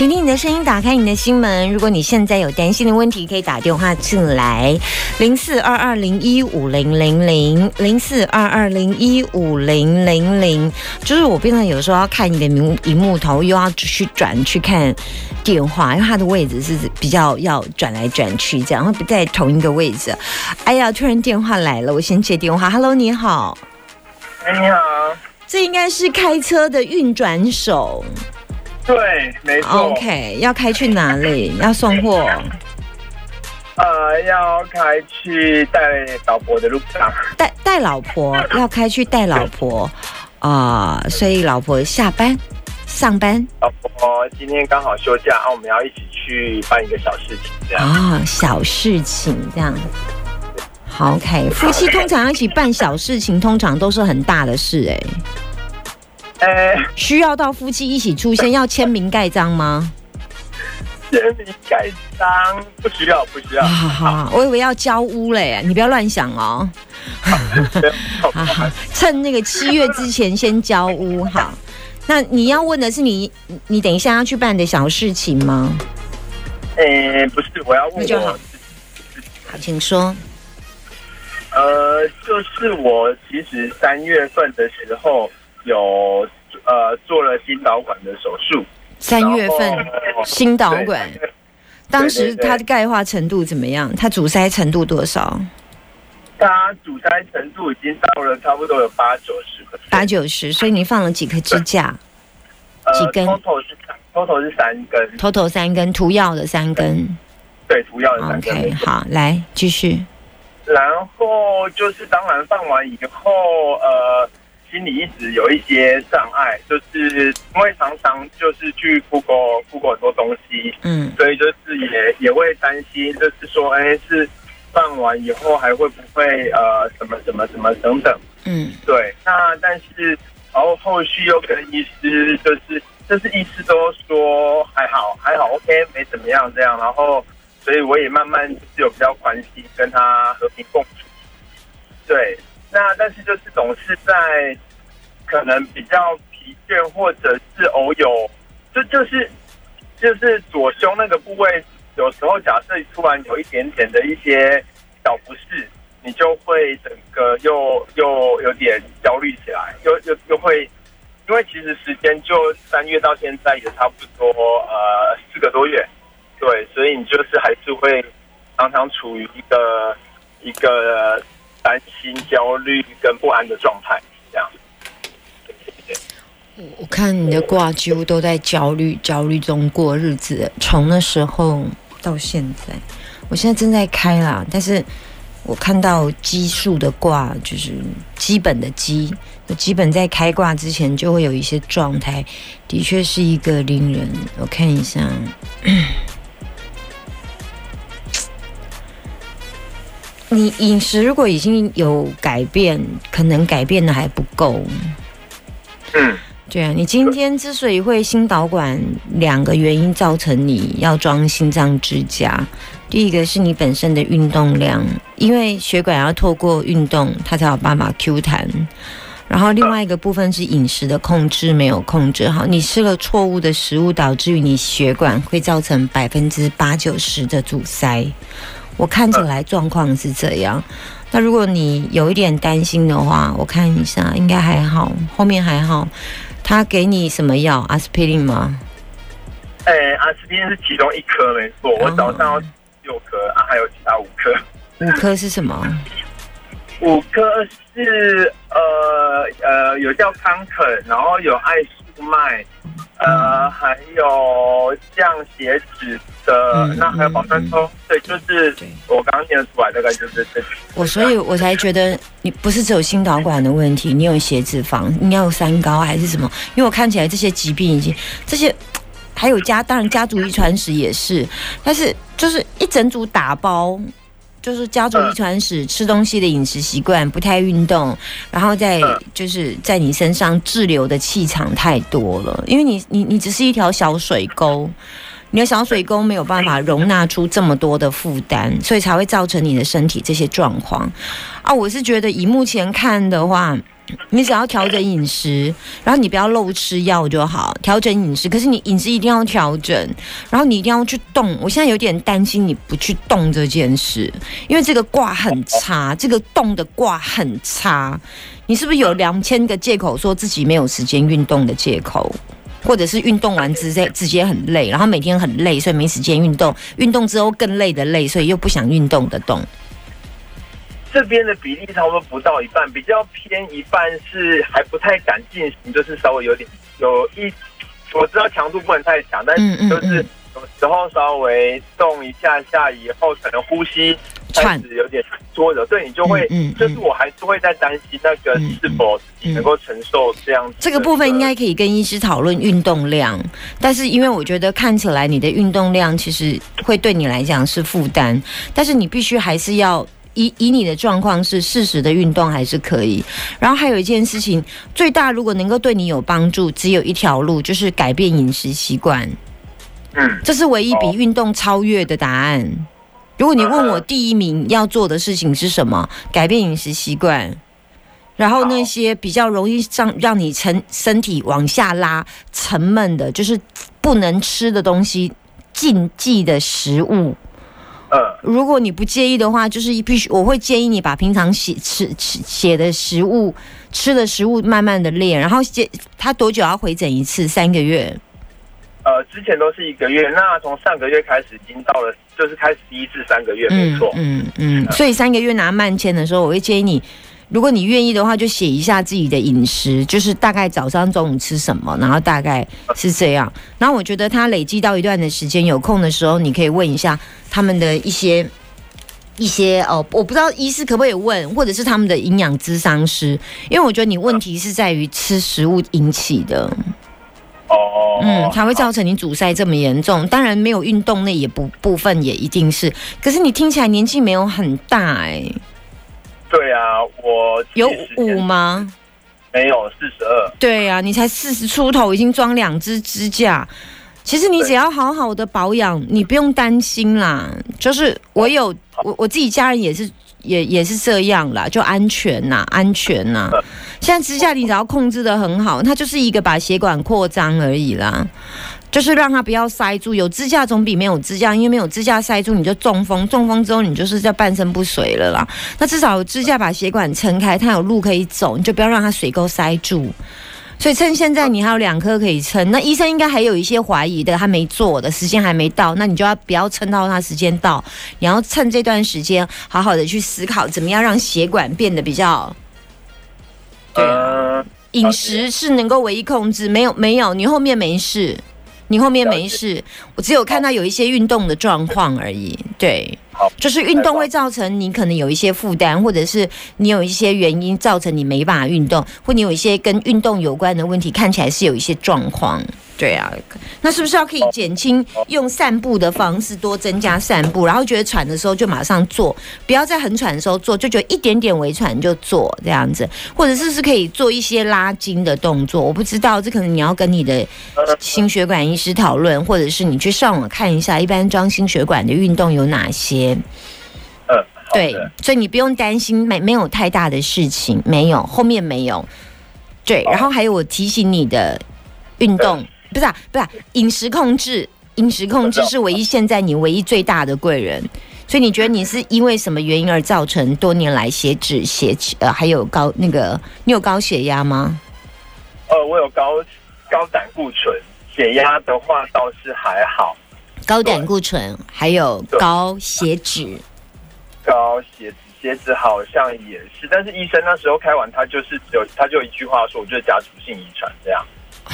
听听你的声音，打开你的心门。如果你现在有担心的问题，可以打电话进来，零四二二零一五零零零零四二二零一五零零零。就是我变成有时候要看你的荧荧幕头，又要去转去看电话，因为它的位置是比较要转来转去，这样会不在同一个位置。哎呀，突然电话来了，我先接电话。Hello，你好。哎，你好。这应该是开车的运转手。对，没错。OK，要开去哪里？要送货？呃，要开去带老婆的路上。带带老婆，要开去带老婆啊！所以老婆下班上班。老婆今天刚好休假，啊，我们要一起去办一个小事情，这样啊，小事情这样。好，OK，夫妻通常一起办小事情，通常都是很大的事，哎。呃，需要到夫妻一起出现要签名盖章吗？签名盖章不需要，不需要。好好，我以为要交屋嘞，你不要乱想哦。好好，趁那个七月之前先交屋。好，那你要问的是你，你等一下要去办的小事情吗？呃，不是，我要问。那就好，好，请说。呃，就是我其实三月份的时候。有呃做了心导管的手术，三月份心导管，当时它的钙化程度怎么样？它阻塞程度多少？它阻塞程度已经到了差不多有八九十个，八九十。所以你放了几颗支架？几根？total 是 total 是三根，total 三根涂药的三根，对，涂药的三根。OK，好，来继续。然后就是当然放完以后，呃。心里一直有一些障碍，就是因为常常就是去 Google Google 很多东西，嗯，所以就是也也会担心，就是说，哎，是办完以后还会不会呃什么什么什么等等，嗯，对。那但是然后后续又跟医师就是，就是医师都说还好还好，OK，没怎么样这样。然后所以我也慢慢就是有比较关心，跟他和平共处，对。那但是就是总是在可能比较疲倦，或者是偶有，就就是就是左胸那个部位，有时候假设突然有一点点的一些小不适，你就会整个又又有点焦虑起来，又又又会，因为其实时间就三月到现在也差不多呃四个多月，对，所以你就是还是会常常处于一个一个。担心、焦虑跟不安的状态，这样。我看你的卦几乎都在焦虑、焦虑中过日子，从那时候到现在。我现在正在开啦，但是我看到奇数的卦，就是基本的基，基本在开卦之前就会有一些状态，的确是一个令人。我看一下。你饮食如果已经有改变，可能改变的还不够。嗯，对啊，你今天之所以会心导管，两个原因造成你要装心脏支架。第一个是你本身的运动量，因为血管要透过运动，它才有办法 Q 弹。然后另外一个部分是饮食的控制没有控制好，你吃了错误的食物，导致于你血管会造成百分之八九十的阻塞。我看起来状况是这样，那如果你有一点担心的话，我看一下，应该还好，后面还好。他给你什么药？阿司匹林吗？哎，阿司匹林是其中一颗，没错。我早上要六颗，啊，还有其他五颗。五颗是什么？五颗是呃呃，有叫康肯，然后有爱舒麦。呃，还有降血脂的，那还有保酸抽，对，就是我刚刚念出来，大概就是这。我所以，我才觉得你不是只有心导管的问题，你有血脂肪，你要有三高还是什么？因为我看起来这些疾病已经这些，还有家当然家族遗传史也是，但是就是一整组打包。就是家族遗传史，吃东西的饮食习惯不太运动，然后在就是在你身上滞留的气场太多了，因为你你你只是一条小水沟，你的小水沟没有办法容纳出这么多的负担，所以才会造成你的身体这些状况啊。我是觉得以目前看的话，你只要调整饮食，然后你不要漏吃药就好。调整饮食，可是你饮食一定要调整，然后你一定要去动。我现在有点担心你不去动这件事，因为这个卦很差，这个动的卦很差。你是不是有两千个借口说自己没有时间运动的借口，或者是运动完直接直接很累，然后每天很累，所以没时间运动，运动之后更累的累，所以又不想运动的动。这边的比例差不多不到一半，比较偏一半是还不太敢进行，就是稍微有点有一，我知道强度不能太强，但是就是有时候稍微动一下下以后，可能呼吸开始有点缩着，对你就会，就是我还是会在担心那个是否能够承受这样。这个部分应该可以跟医师讨论运动量，但是因为我觉得看起来你的运动量其实会对你来讲是负担，但是你必须还是要。以以你的状况是适时的运动还是可以，然后还有一件事情，最大如果能够对你有帮助，只有一条路，就是改变饮食习惯。嗯，这是唯一比运动超越的答案。如果你问我第一名要做的事情是什么，改变饮食习惯，然后那些比较容易让让你沉身体往下拉、沉闷的，就是不能吃的东西、禁忌的食物。呃，如果你不介意的话，就是必须我会建议你把平常写吃吃写的食物吃的食物慢慢的练，然后写他多久要回诊一次？三个月？呃，之前都是一个月，那从上个月开始已经到了，就是开始第一次三个月，没错，嗯嗯，所以三个月拿慢签的时候，我会建议你。如果你愿意的话，就写一下自己的饮食，就是大概早上、中午吃什么，然后大概是这样。然后我觉得他累积到一段的时间，有空的时候你可以问一下他们的一些一些哦，我不知道医师可不可以问，或者是他们的营养咨商师，因为我觉得你问题是在于吃食物引起的。哦，嗯，才会造成你阻塞这么严重。当然没有运动那也不部分也一定是，可是你听起来年纪没有很大哎。对啊，我有五吗？没有，四十二。对啊，你才四十出头，已经装两只支架。其实你只要好好的保养，你不用担心啦。就是我有我我自己家人也是也也是这样啦，就安全呐，安全呐。现在支架你只要控制的很好，它就是一个把血管扩张而已啦。就是让它不要塞住，有支架总比没有支架，因为没有支架塞住你就中风，中风之后你就是在半身不遂了啦。那至少支架把血管撑开，它有路可以走，你就不要让它水沟塞住。所以趁现在你还有两颗可以撑，那医生应该还有一些怀疑的，他没做的时间还没到，那你就要不要撑到他时间到？你要趁这段时间好好的去思考，怎么样让血管变得比较。对啊，饮食是能够唯一控制，没有没有，你后面没事。你后面没事，我只有看到有一些运动的状况而已。对，就是运动会造成你可能有一些负担，或者是你有一些原因造成你没办法运动，或你有一些跟运动有关的问题，看起来是有一些状况。对啊，那是不是要可以减轻用散步的方式多增加散步，然后觉得喘的时候就马上做，不要在很喘的时候做，就觉得一点点微喘就做这样子，或者是是可以做一些拉筋的动作。我不知道，这可能你要跟你的心血管医师讨论，或者是你去上网看一下，一般装心血管的运动有哪些。嗯，对，所以你不用担心，没没有太大的事情，没有后面没有。对，然后还有我提醒你的运动。不是啊，不是饮食控制，饮食控制是唯一现在你唯一最大的贵人。所以你觉得你是因为什么原因而造成多年来血脂、血呃还有高那个你有高血压吗？呃，我有高高胆固醇，血压的话倒是还好。高胆固醇还有高血脂，高血脂血脂好像也是，但是医生那时候开完他就是只有他就一句话说，我觉得家族性遗传这样。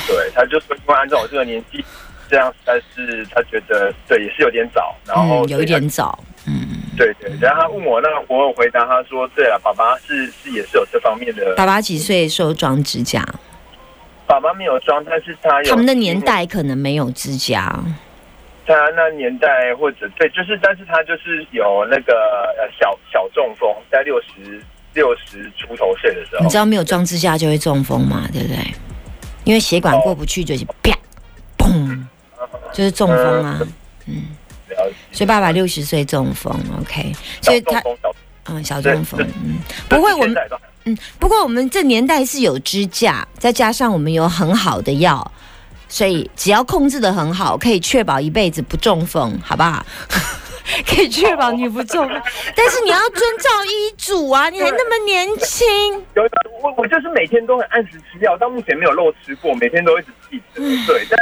对，他就说，因为按照我这个年纪，这样，但是他觉得对也是有点早，然后有一点早，嗯，对对。然后他问我，那我有回答他说，对啊，爸爸是是也是有这方面的。爸爸几岁时候装指甲？爸爸没有装，但是他他们的年代可能没有指甲。他那年代或者对，就是，但是他就是有那个呃小小中风，在六十六十出头岁的时候，你知道没有装支架就会中风嘛？对不对？因为血管过不去，就是啪，砰，就是中风啊，嗯，所以爸爸六十岁中风，OK，所以他，嗯，小中风，嗯，不会，我们嗯，不过我们这年代是有支架，再加上我们有很好的药，所以只要控制的很好，可以确保一辈子不中风，好不好？可以确保你不中，但是你要遵照医嘱啊！你还那么年轻。有我我就是每天都很按时吃药，到目前没有漏吃过，每天都一直记得。对，但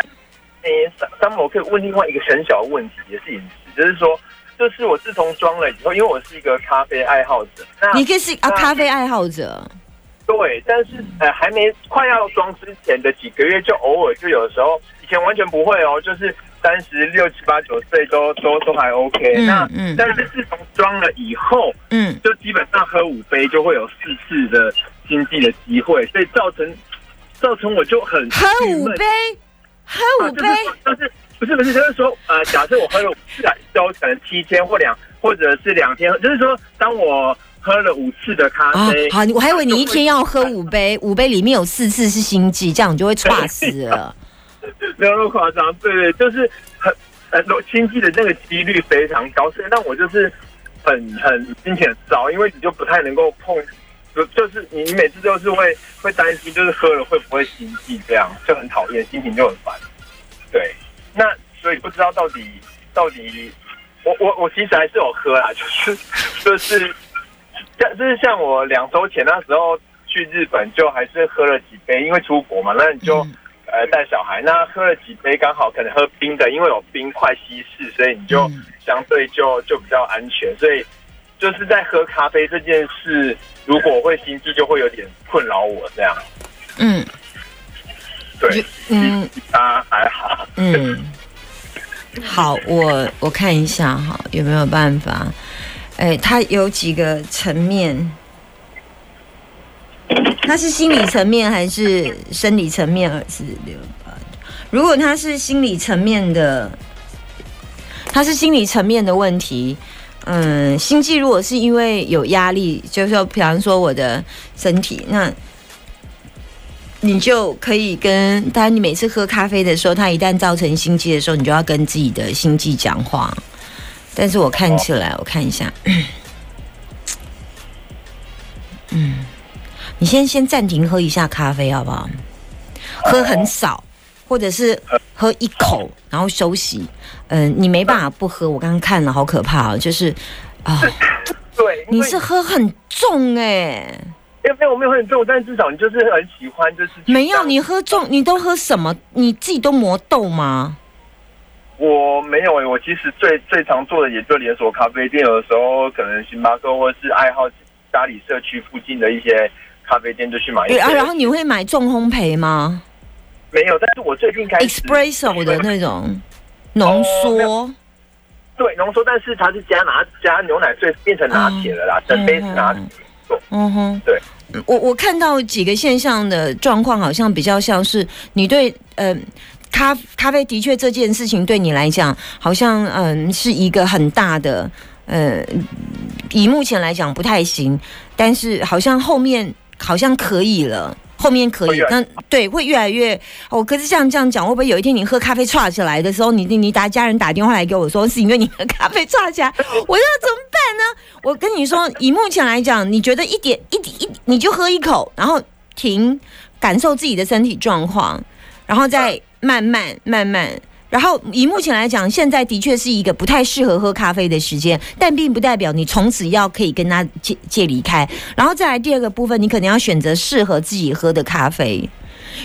诶，三三我可以问另外一个很小的问题，也是饮食，就是说，就是我自从装了以后，因为我是一个咖啡爱好者，那你可以是啊咖啡爱好者。对，但是呃，还没快要装之前的几个月，就偶尔就有的时候，以前完全不会哦，就是。三十六七八九岁都都都还 OK，那嗯。但是自从装了以后，嗯，就基本上喝五杯就会有四次的经济的机会，所以造成造成我就很喝五杯，喝五杯，但是不是不是就是说呃，假设我喝了五次，就可能七天或两或者是两天，就是说当我喝了五次的咖啡，好，我还以为你一天要喝五杯，五杯里面有四次是心悸，这样你就会猝死了。没有那么夸张，对对，就是很很多亲戚的那个几率非常高，所以让我就是很很心情很糟，因为你就不太能够碰，就就是你每次都是会会担心，就是喝了会不会心悸，这样就很讨厌，心情就很烦。对，那所以不知道到底到底，我我我其实还是有喝啦，就是就是像就是像我两周前那时候去日本，就还是喝了几杯，因为出国嘛，那你就。呃，带小孩，那喝了几杯，刚好可能喝冰的，因为有冰块稀释，所以你就相对就就比较安全。所以就是在喝咖啡这件事，如果会心悸，就会有点困扰我这样。嗯，对，嗯，啊，还好。嗯，好，我我看一下哈，有没有办法？哎，它有几个层面。他是心理层面还是生理层面？二四六八。如果他是心理层面的，他是心理层面的问题。嗯，心悸如果是因为有压力，就是说，比方说我的身体，那你就可以跟，当然你每次喝咖啡的时候，它一旦造成心悸的时候，你就要跟自己的心悸讲话。但是我看起来，我看一下，嗯。你先先暂停喝一下咖啡好不好？喝很少，或者是喝一口，然后休息。嗯，你没办法不喝。我刚刚看了，好可怕哦，就是啊，对，你是喝很重哎。没有没有，我没有喝很重，但至少你就是很喜欢，就是没有你喝重，你都喝什么？你自己都磨豆吗？我没有哎，我其实最最常做的也就连锁咖啡店，有的时候可能星巴克或者是爱好家里社区附近的一些。咖啡店就去买。对啊，然后你会买重烘焙吗？没有，但是我最近开始 espresso 的那种浓缩。对，浓缩，但是它是加拿加牛奶，所以变成拿铁了啦，整杯是拿铁。嗯哼，对。我我看到几个现象的状况，好像比较像是你对呃咖咖啡的确这件事情对你来讲，好像嗯是一个很大的呃，以目前来讲不太行，但是好像后面。好像可以了，后面可以，那对会越来越。我可是这样这样讲，会不会有一天你喝咖啡岔起来的时候，你你你打家人打电话来给我说，是因为你喝咖啡岔起来，我要怎么办呢？我跟你说，以目前来讲，你觉得一点一点一，你就喝一口，然后停，感受自己的身体状况，然后再慢慢慢慢。然后以目前来讲，现在的确是一个不太适合喝咖啡的时间，但并不代表你从此要可以跟他借借离开。然后再来第二个部分，你可能要选择适合自己喝的咖啡。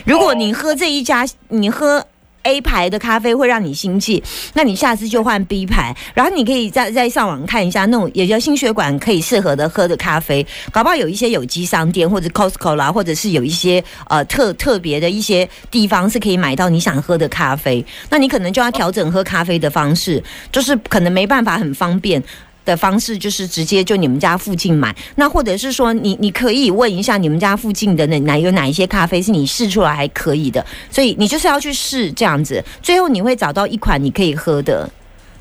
如果你喝这一家，你喝。A 牌的咖啡会让你心悸，那你下次就换 B 牌，然后你可以再再上网看一下那种也叫心血管可以适合的喝的咖啡，搞不好有一些有机商店或者 Costco 啦，或者是有一些呃特特别的一些地方是可以买到你想喝的咖啡，那你可能就要调整喝咖啡的方式，就是可能没办法很方便。的方式就是直接就你们家附近买，那或者是说你你可以问一下你们家附近的那哪有哪一些咖啡是你试出来还可以的，所以你就是要去试这样子，最后你会找到一款你可以喝的，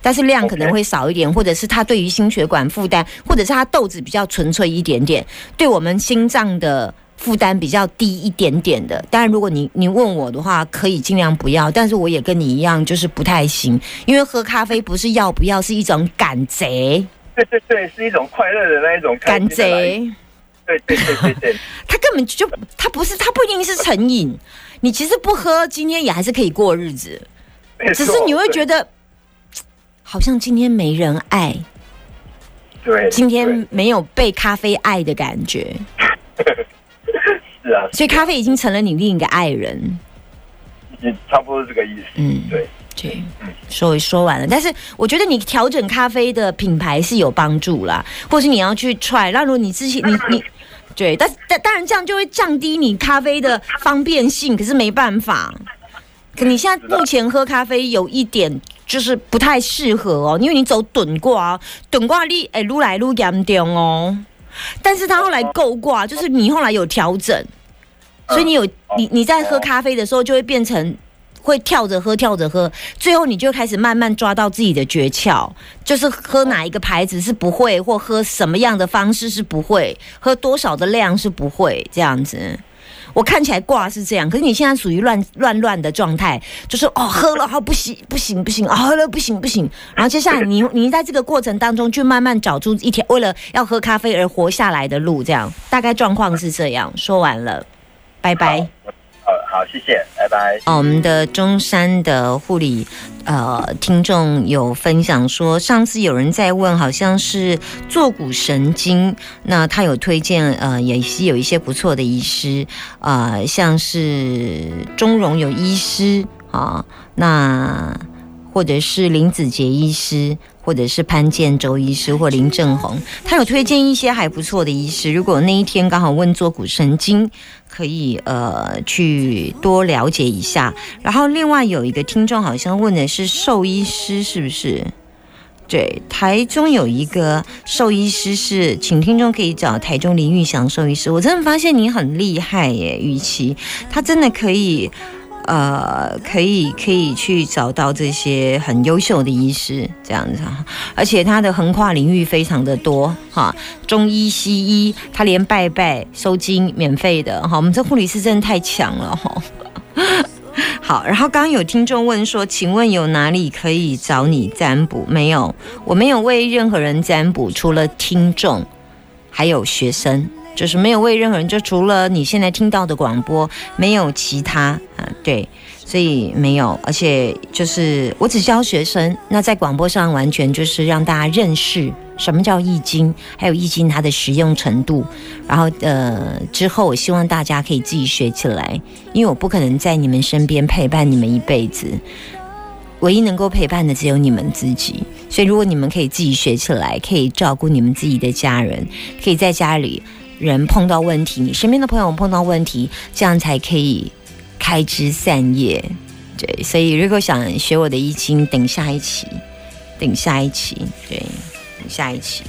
但是量可能会少一点，或者是它对于心血管负担，或者是它豆子比较纯粹一点点，对我们心脏的负担比较低一点点的。当然，如果你你问我的话，可以尽量不要，但是我也跟你一样，就是不太行，因为喝咖啡不是要不要，是一种赶贼。对对对，是一种快乐的那一种感觉。对对对对对，他根本就他不是他不一定是成瘾，你其实不喝，今天也还是可以过日子，只是你会觉得好像今天没人爱，对，今天没有被咖啡爱的感觉，是啊，所以咖啡已经成了你另一个爱人，也差不多这个意思，嗯，对。对，所以说完了，但是我觉得你调整咖啡的品牌是有帮助啦，或是你要去 try。那如果你之前你你对，但但当然这样就会降低你咖啡的方便性，可是没办法。可你现在目前喝咖啡有一点就是不太适合哦，因为你走趸挂，趸挂力哎撸来撸严重哦。但是他后来够挂，就是你后来有调整，所以你有你你在喝咖啡的时候就会变成。会跳着喝，跳着喝，最后你就开始慢慢抓到自己的诀窍，就是喝哪一个牌子是不会，或喝什么样的方式是不会，喝多少的量是不会这样子。我看起来挂是这样，可是你现在属于乱乱乱的状态，就是哦喝了好不行不行不行哦喝了不行不行，然后接下来你 你在这个过程当中就慢慢找出一条为了要喝咖啡而活下来的路，这样大概状况是这样。说完了，拜拜。好，谢谢，拜拜。我们的中山的护理呃听众有分享说，上次有人在问，好像是坐骨神经，那他有推荐呃，也是有一些不错的医师啊，像是中荣有医师啊，那或者是林子杰医师。或者是潘建周医师或林正宏，他有推荐一些还不错的医师。如果那一天刚好问坐骨神经，可以呃去多了解一下。然后另外有一个听众好像问的是兽医师，是不是？对，台中有一个兽医师是，请听众可以找台中林玉祥兽医师。我真的发现你很厉害耶，与其，他真的可以。呃，可以可以去找到这些很优秀的医师，这样子，而且他的横跨领域非常的多哈，中医、西医，他连拜拜收金免费的哈，我们这护理师真的太强了哈。好，然后刚刚有听众问说，请问有哪里可以找你占卜？没有，我没有为任何人占卜，除了听众，还有学生。就是没有为任何人，就除了你现在听到的广播，没有其他啊，对，所以没有，而且就是我只教学生，那在广播上完全就是让大家认识什么叫易经，还有易经它的实用程度，然后呃之后我希望大家可以自己学起来，因为我不可能在你们身边陪伴你们一辈子，唯一能够陪伴的只有你们自己，所以如果你们可以自己学起来，可以照顾你们自己的家人，可以在家里。人碰到问题，你身边的朋友碰到问题，这样才可以开枝散叶。对，所以如果想学我的易经，等下一期，等下一期，对，等下一期。